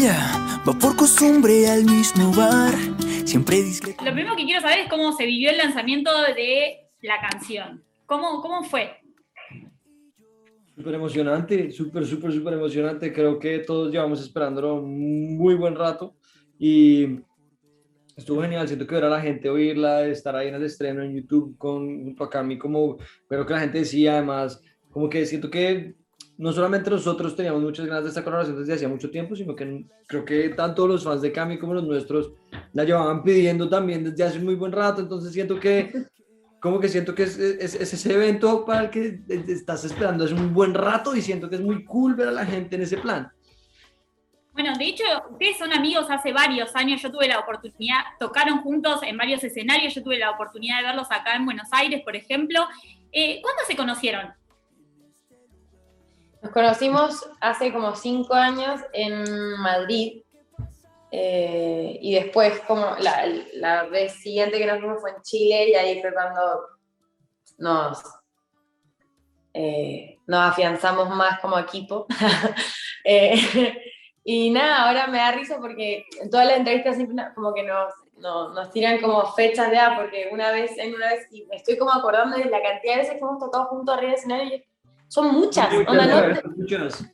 ella va por costumbre al mismo bar, siempre. Lo primero que quiero saber es cómo se vivió el lanzamiento de la canción. ¿Cómo, cómo fue? Súper emocionante, súper, súper, súper emocionante. Creo que todos llevamos esperándolo un muy buen rato y estuvo genial. Siento que ver a la gente oírla, estar ahí en el estreno en YouTube con, junto a Cami, como pero que la gente decía, además, como que siento que no solamente nosotros teníamos muchas ganas de esta colaboración desde hacía mucho tiempo, sino que creo que tanto los fans de Cami como los nuestros la llevaban pidiendo también desde hace muy buen rato. Entonces siento que como que siento que es, es, es, ese evento para el que estás esperando es un buen rato y siento que es muy cool ver a la gente en ese plan. Bueno, de hecho, ustedes son amigos hace varios años. Yo tuve la oportunidad, tocaron juntos en varios escenarios. Yo tuve la oportunidad de verlos acá en Buenos Aires, por ejemplo. Eh, ¿Cuándo se conocieron? Nos conocimos hace como cinco años en Madrid. Eh, y después, como la, la, vez siguiente que nos vimos fue en Chile, y ahí fue cuando nos, eh, nos afianzamos más como equipo. eh, y nada, ahora me da risa porque en todas las entrevistas siempre como que nos, nos, tiran como fechas de A, porque una vez, en una vez, y me estoy como acordando de la cantidad de veces que hemos tocado juntos arriba del escenario, y son muchas. Onda, no, Muchas.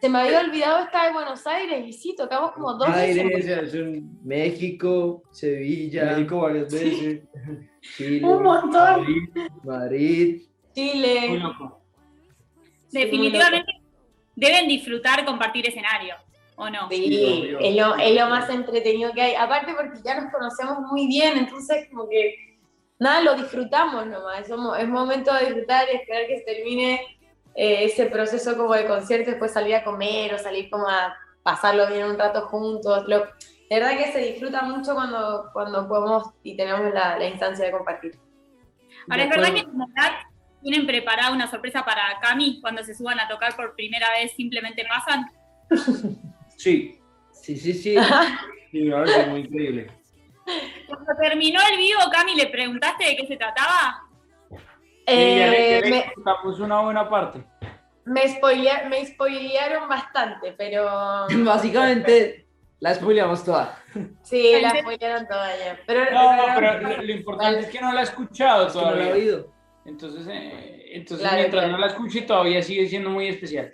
se me había olvidado estar en Buenos Aires y sí, tocamos como dos Aires, veces. es un México, Sevilla, México varias veces. Chile, Un montón. Madrid, Madrid. Chile. Muy loco. Sí, Definitivamente deben disfrutar compartir escenario, ¿o no? Sí, obvio. es lo, es lo más entretenido que hay. Aparte porque ya nos conocemos muy bien, entonces como que nada, lo disfrutamos nomás. Es momento de disfrutar y esperar que se termine eh, ese proceso como de concierto, después salir a comer o salir como a pasarlo bien un rato juntos. Lo, de verdad que se disfruta mucho cuando, cuando podemos y tenemos la, la instancia de compartir. Ahora, ¿es verdad que en Montag tienen preparada una sorpresa para Cami cuando se suban a tocar por primera vez? ¿Simplemente pasan? Sí, Sí, sí, sí. sí, me parece muy increíble. Cuando terminó el vivo, Cami, ¿le preguntaste de qué se trataba? Eh, me, contamos una buena parte. me, spoilea- me spoilearon bastante, pero Básicamente la spoileamos toda. sí, la spoilearon toda ya. Pero, No, pero lo, lo importante es que no la ha escuchado Es que no la he todavía. oído. Entonces, eh, entonces Claro, mientras claro. no la escuche, todavía sigue siendo muy especial.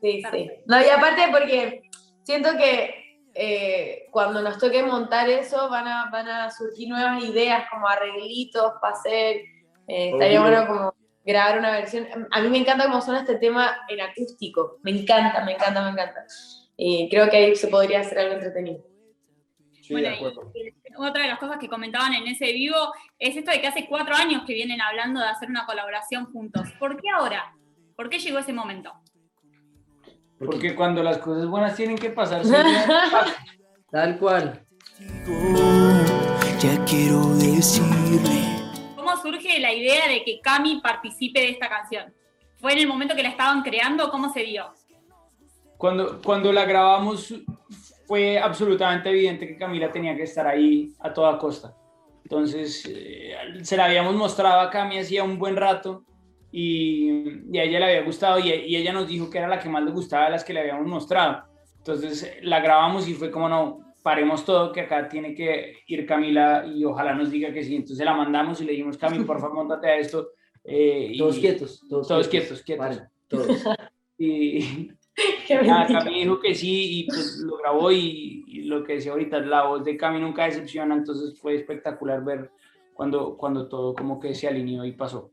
Sí, sí. No, y aparte porque siento que eh, cuando nos toque montar eso van a, van a surgir nuevas ideas como arreglitos para hacer. Eh, estaría Obvio. bueno como grabar una versión. A mí me encanta cómo suena este tema en acústico. Me encanta, me encanta, me encanta. Y creo que ahí se podría hacer algo entretenido. Sí, Bueno, y- y otra de las cosas que comentaban en ese vivo es esto de que hace cuatro años que vienen hablando de hacer una colaboración juntos. ¿Por qué ahora? ¿Por qué llegó ese momento? Porque cuando las cosas buenas tienen que pasar. Tal cual. Ya quiero decirle. ¿Cómo surge la idea de que Cami participe de esta canción? ¿Fue en el momento que la estaban creando? ¿Cómo se dio? Cuando, cuando la grabamos fue absolutamente evidente que Camila tenía que estar ahí a toda costa. Entonces eh, se la habíamos mostrado a Cami hacía un buen rato y, y a ella le había gustado y, y ella nos dijo que era la que más le gustaba de las que le habíamos mostrado. Entonces la grabamos y fue como no, paremos todo, que acá tiene que ir Camila y ojalá nos diga que sí. Entonces la mandamos y le dijimos, Cami, por favor, montate a esto. Eh, y- Todos quietos. Todos, Todos quietos, quietos. Paren, todos. Y, Nada. Cami dijo que sí y pues lo grabó y, y lo que decía ahorita, la voz de Cami nunca decepciona, entonces fue espectacular ver cuando, cuando todo como que se alineó y pasó.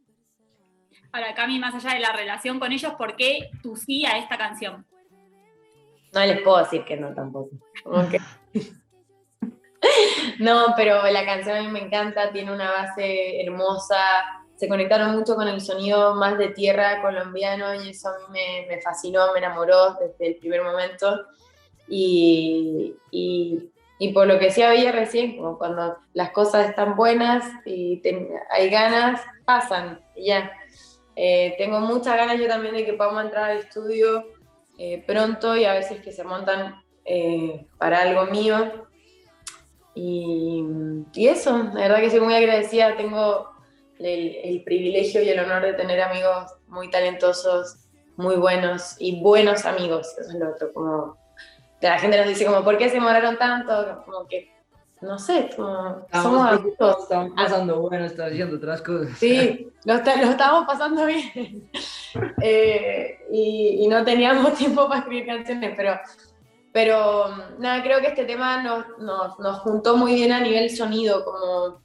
Ahora, Cami, más allá de la relación con ellos, ¿por qué tú sí a esta canción? No les puedo decir que no tampoco. Como que- no, pero la canción a mí me encanta, tiene una base hermosa, se conectaron mucho con el sonido más de tierra colombiano y eso a mí me, fascinó, me enamoró desde el primer momento. Y, y, por lo que decía Bella recién, como cuando las cosas están buenas y hay ganas, pasan ya. Eh, tengo muchas ganas yo también de que podamos entrar al estudio eh, pronto y a veces que se montan eh, para algo mío. Y, y eso, la verdad que soy muy agradecida, tengo el, el privilegio y el honor de tener amigos muy talentosos, muy buenos y buenos amigos, eso es lo otro, como la gente nos dice como, ¿por qué se demoraron tanto? Como que, no sé, como, somos Estamos adultos. preocupados, estamos pasando bueno, estamos haciendo otras cosas. Sí, lo, lo estábamos pasando bien. Eh, y, y no teníamos tiempo para escribir canciones, pero, pero nada, creo que este tema nos, nos, nos juntó muy bien a nivel sonido, como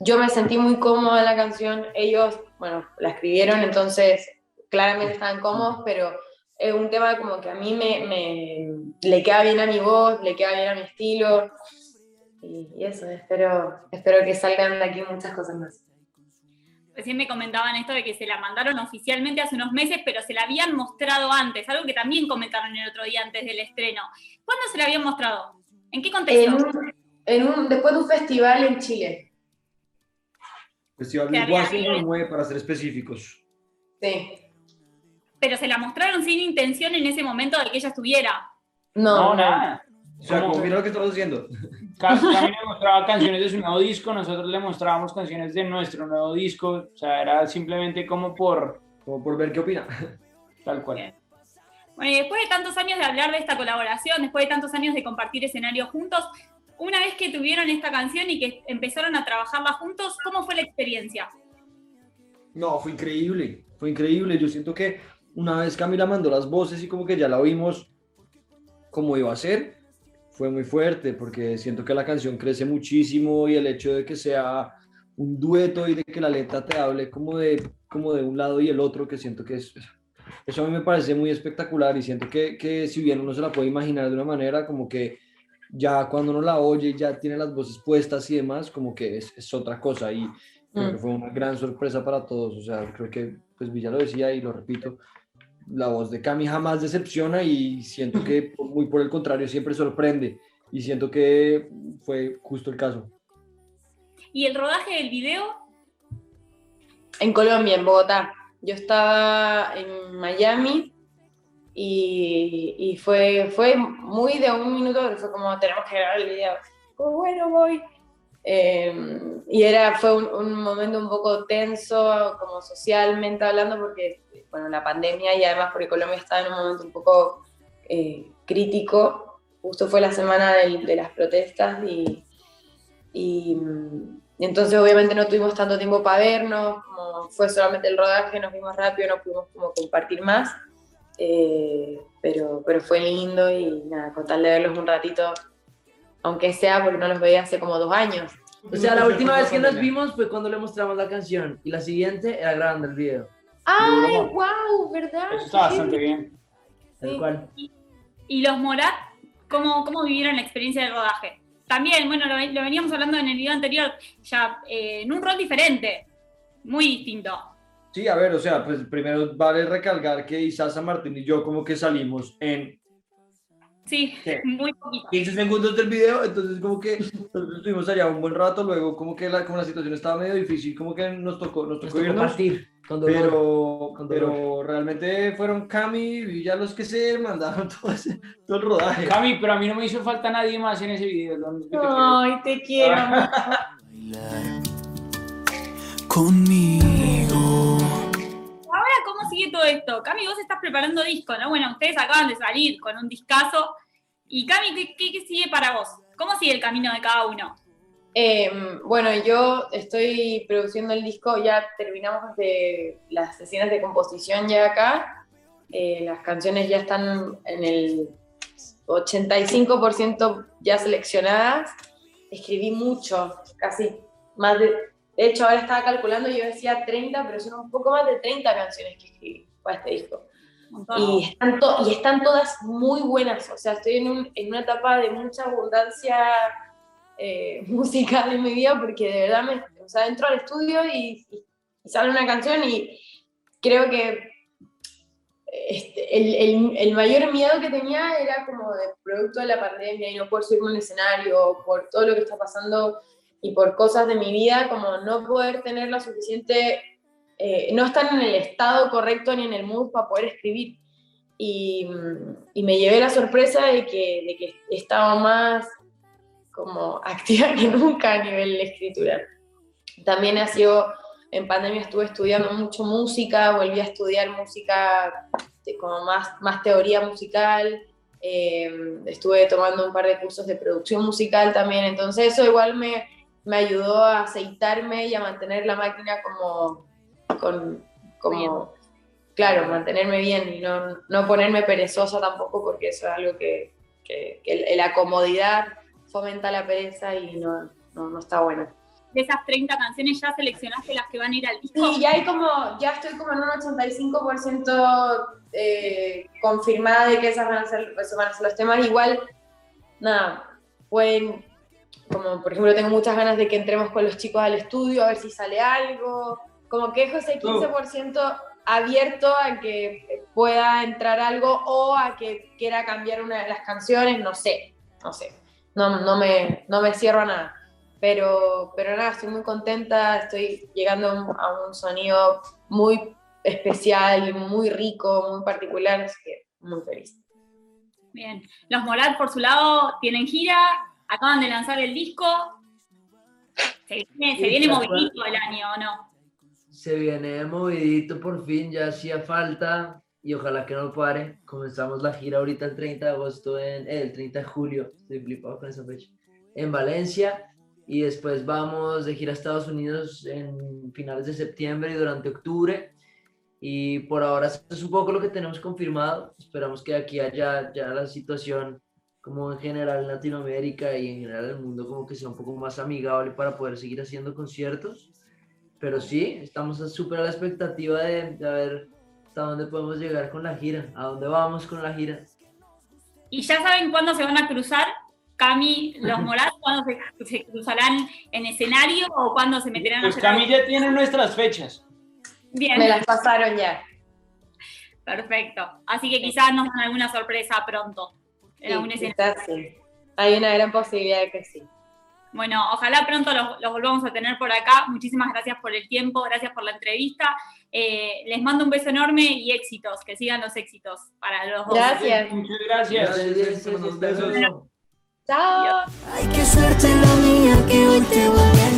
yo me sentí muy cómoda en la canción, ellos, bueno, la escribieron, entonces claramente estaban cómodos, pero es un tema como que a mí me, le queda bien a mi voz, le queda bien a mi estilo, y, y eso, espero, espero que salgan de aquí muchas cosas más. Recién me comentaban esto de que se la mandaron oficialmente hace unos meses, pero se la habían mostrado antes, algo que también comentaron el otro día antes del estreno. ¿Cuándo se la habían mostrado? ¿En qué contexto? En un, en un- después de un festival en Chile. Festival de Washington 9 para ser específicos. Sí. Pero se la mostraron sin intención en ese momento de que ella estuviera. No, No, nada. O sea, ¿Cómo? como mira lo que estamos haciendo. Cam- Cami le mostraba canciones de su nuevo disco, nosotros le mostrábamos canciones de nuestro nuevo disco, o sea, era simplemente como por Como por ver qué opina. tal cual. Bien. Bueno, y después de tantos años de hablar de esta colaboración, después de tantos años de compartir escenario juntos, una vez que tuvieron esta canción y que empezaron a trabajarla juntos, ¿cómo fue la experiencia? No, fue increíble, fue increíble. Yo siento que una vez Camila mandó las voces y como que ya la oímos como iba a ser, fue muy fuerte porque siento que la canción crece muchísimo y el hecho de que sea un dueto y de que la letra te hable como de, como de un lado y el otro, que siento que es... Eso a mí me parece muy espectacular y siento que, que si bien uno se la puede imaginar de una manera, como que ya cuando uno la oye, ya tiene las voces puestas y demás, como que es, es otra cosa y creo Mm. que fue una gran sorpresa para todos, o sea, creo que, pues Villa lo decía y lo repito, la voz de Cami jamás decepciona y siento que muy por el contrario siempre sorprende y siento que fue justo el caso. ¿Y el rodaje del video? En Colombia, en Bogotá. Yo estaba en Miami y, y fue, fue muy de un minuto, fue como, tenemos que grabar el video. Como, bueno, voy. Eh, y era, fue un, un momento un poco tenso, como socialmente hablando, porque, bueno, la pandemia y además porque Colombia estaba en un momento un poco eh, crítico. Justo fue la semana del- de las protestas y, y, mm, entonces obviamente no tuvimos tanto tiempo para vernos, como fue solamente el rodaje, nos vimos rápido, no pudimos como compartir más, eh, pero, pero fue lindo y nada, con tal de verlos un ratito, aunque sea porque no los veía hace como dos años. O sea, la última vez que nos vimos fue cuando le mostramos la canción y la siguiente era grabando el video. ¡Ay, wow! ¿Verdad? Eso está bastante bien. Tal Sí. cual. ¿Y los Morat? ¿Cómo, cómo vivieron la experiencia del rodaje? También, bueno, lo, lo veníamos hablando en el video anterior, ya eh, en un rol diferente, muy distinto. Sí, a ver, o sea, pues primero vale recalcar que Isasa Martín y yo como que salimos en Sí, ¿Qué? muy poquito. 15 segundos del video, entonces como que nosotros estuvimos allá un buen rato, luego como que la, como la situación estaba medio difícil, como que nos tocó, nos Nos tocó tocó irnos, partir con dolor. pero, con pero realmente fueron Cami y ya los que se mandaron todo, ese- todo el rodaje. Cami, pero a mí no me hizo falta nadie más en ese video. te Ay, te quiero. bailar conmigo. Ahora, ¿cómo sigue todo esto? Cami, vos estás preparando disco, ¿no? Bueno, ustedes acaban de salir con un discazo. Y Cami, ¿qué, sigue para vos? ¿Cómo sigue el camino de cada uno? Eh, bueno, yo estoy produciendo el disco, ya terminamos de las sesiones de composición ya acá. Eh, las canciones ya están en el 85% ya seleccionadas. Escribí mucho, casi más de... De hecho, ahora estaba calculando, yo decía 30, pero son un poco más de 30 canciones que escribí para este disco. Y están, todas muy buenas. O sea, estoy en, un- en una etapa de mucha abundancia eh, musical en mi vida porque de verdad me, o sea, entro al estudio y, sale una canción y creo que este, el, el- mayor miedo que tenía era como de producto de la pandemia y no poder subirme un escenario por todo lo que está pasando y por cosas de mi vida, como no poder tener la suficiente eh, no están en el estado correcto ni en el mood para poder escribir. Y, y me llevé la sorpresa de que, de que estaba más como activa que nunca a nivel de escritura. También ha sido, en pandemia estuve estudiando mucho música, volví a estudiar música como más, más teoría musical, eh, estuve tomando un par de cursos de producción musical también, entonces eso igual me, me ayudó a aceitarme y a mantener la máquina como, con, como claro, mantenerme bien y no, no, ponerme perezosa tampoco, porque eso es algo que, que, la comodidad fomenta la pereza y no, no, no está buena de esas 30 canciones ya seleccionaste las que van a ir al disco? Sí, ya hay como, ya estoy como en un 85% eh, confirmada de que esas van a, ser, van a ser los temas. Igual, nada, pueden, como por ejemplo tengo muchas ganas de que entremos con los chicos al estudio a ver si sale algo. Como que dejo ese 15% abierto a que pueda entrar algo o a que quiera cambiar una de las canciones, no sé, no sé. No, no, me, no me cierro a nada. Pero, pero nada, estoy muy contenta, estoy llegando a un sonido muy especial, muy rico, muy particular, así que muy feliz. Bien, los Morat por su lado tienen gira, acaban de lanzar el disco. Se viene, movidito el año, ¿o no? Se viene movidito por fin, ya hacía falta y ojalá que no pare. Comenzamos la gira ahorita el 30 de agosto, en, eh, el 30 de julio, estoy flipado con esa fecha, en Valencia y después vamos de gira a Estados Unidos en finales de septiembre y durante octubre. Y por ahora es un poco lo que tenemos confirmado. Esperamos que aquí haya ya la situación como en general en Latinoamérica y en general el mundo como que sea un poco más amigable para poder seguir haciendo conciertos. Pero sí, estamos súper a la expectativa de, de ver hasta dónde podemos llegar con la gira, a dónde vamos con la gira. ¿Y ya saben cuándo se van a cruzar? Cami, los Morat, ¿cuándo se, cruzarán en escenario o cuándo se meterán pues a Cami ya tiene nuestras fechas. Bien. Me las pasaron ya. Perfecto. Así que quizás nos dan alguna sorpresa pronto. En sí, sí. Hay una gran posibilidad de que sí. Bueno, ojalá pronto los, volvamos a tener por acá. Muchísimas gracias por el tiempo, gracias por la entrevista. Eh, les mando un beso enorme y éxitos, que sigan los éxitos para los dos. Gracias. Muchas gracias. gracias. Chao. Ay, qué suerte la mía que hoy te voy a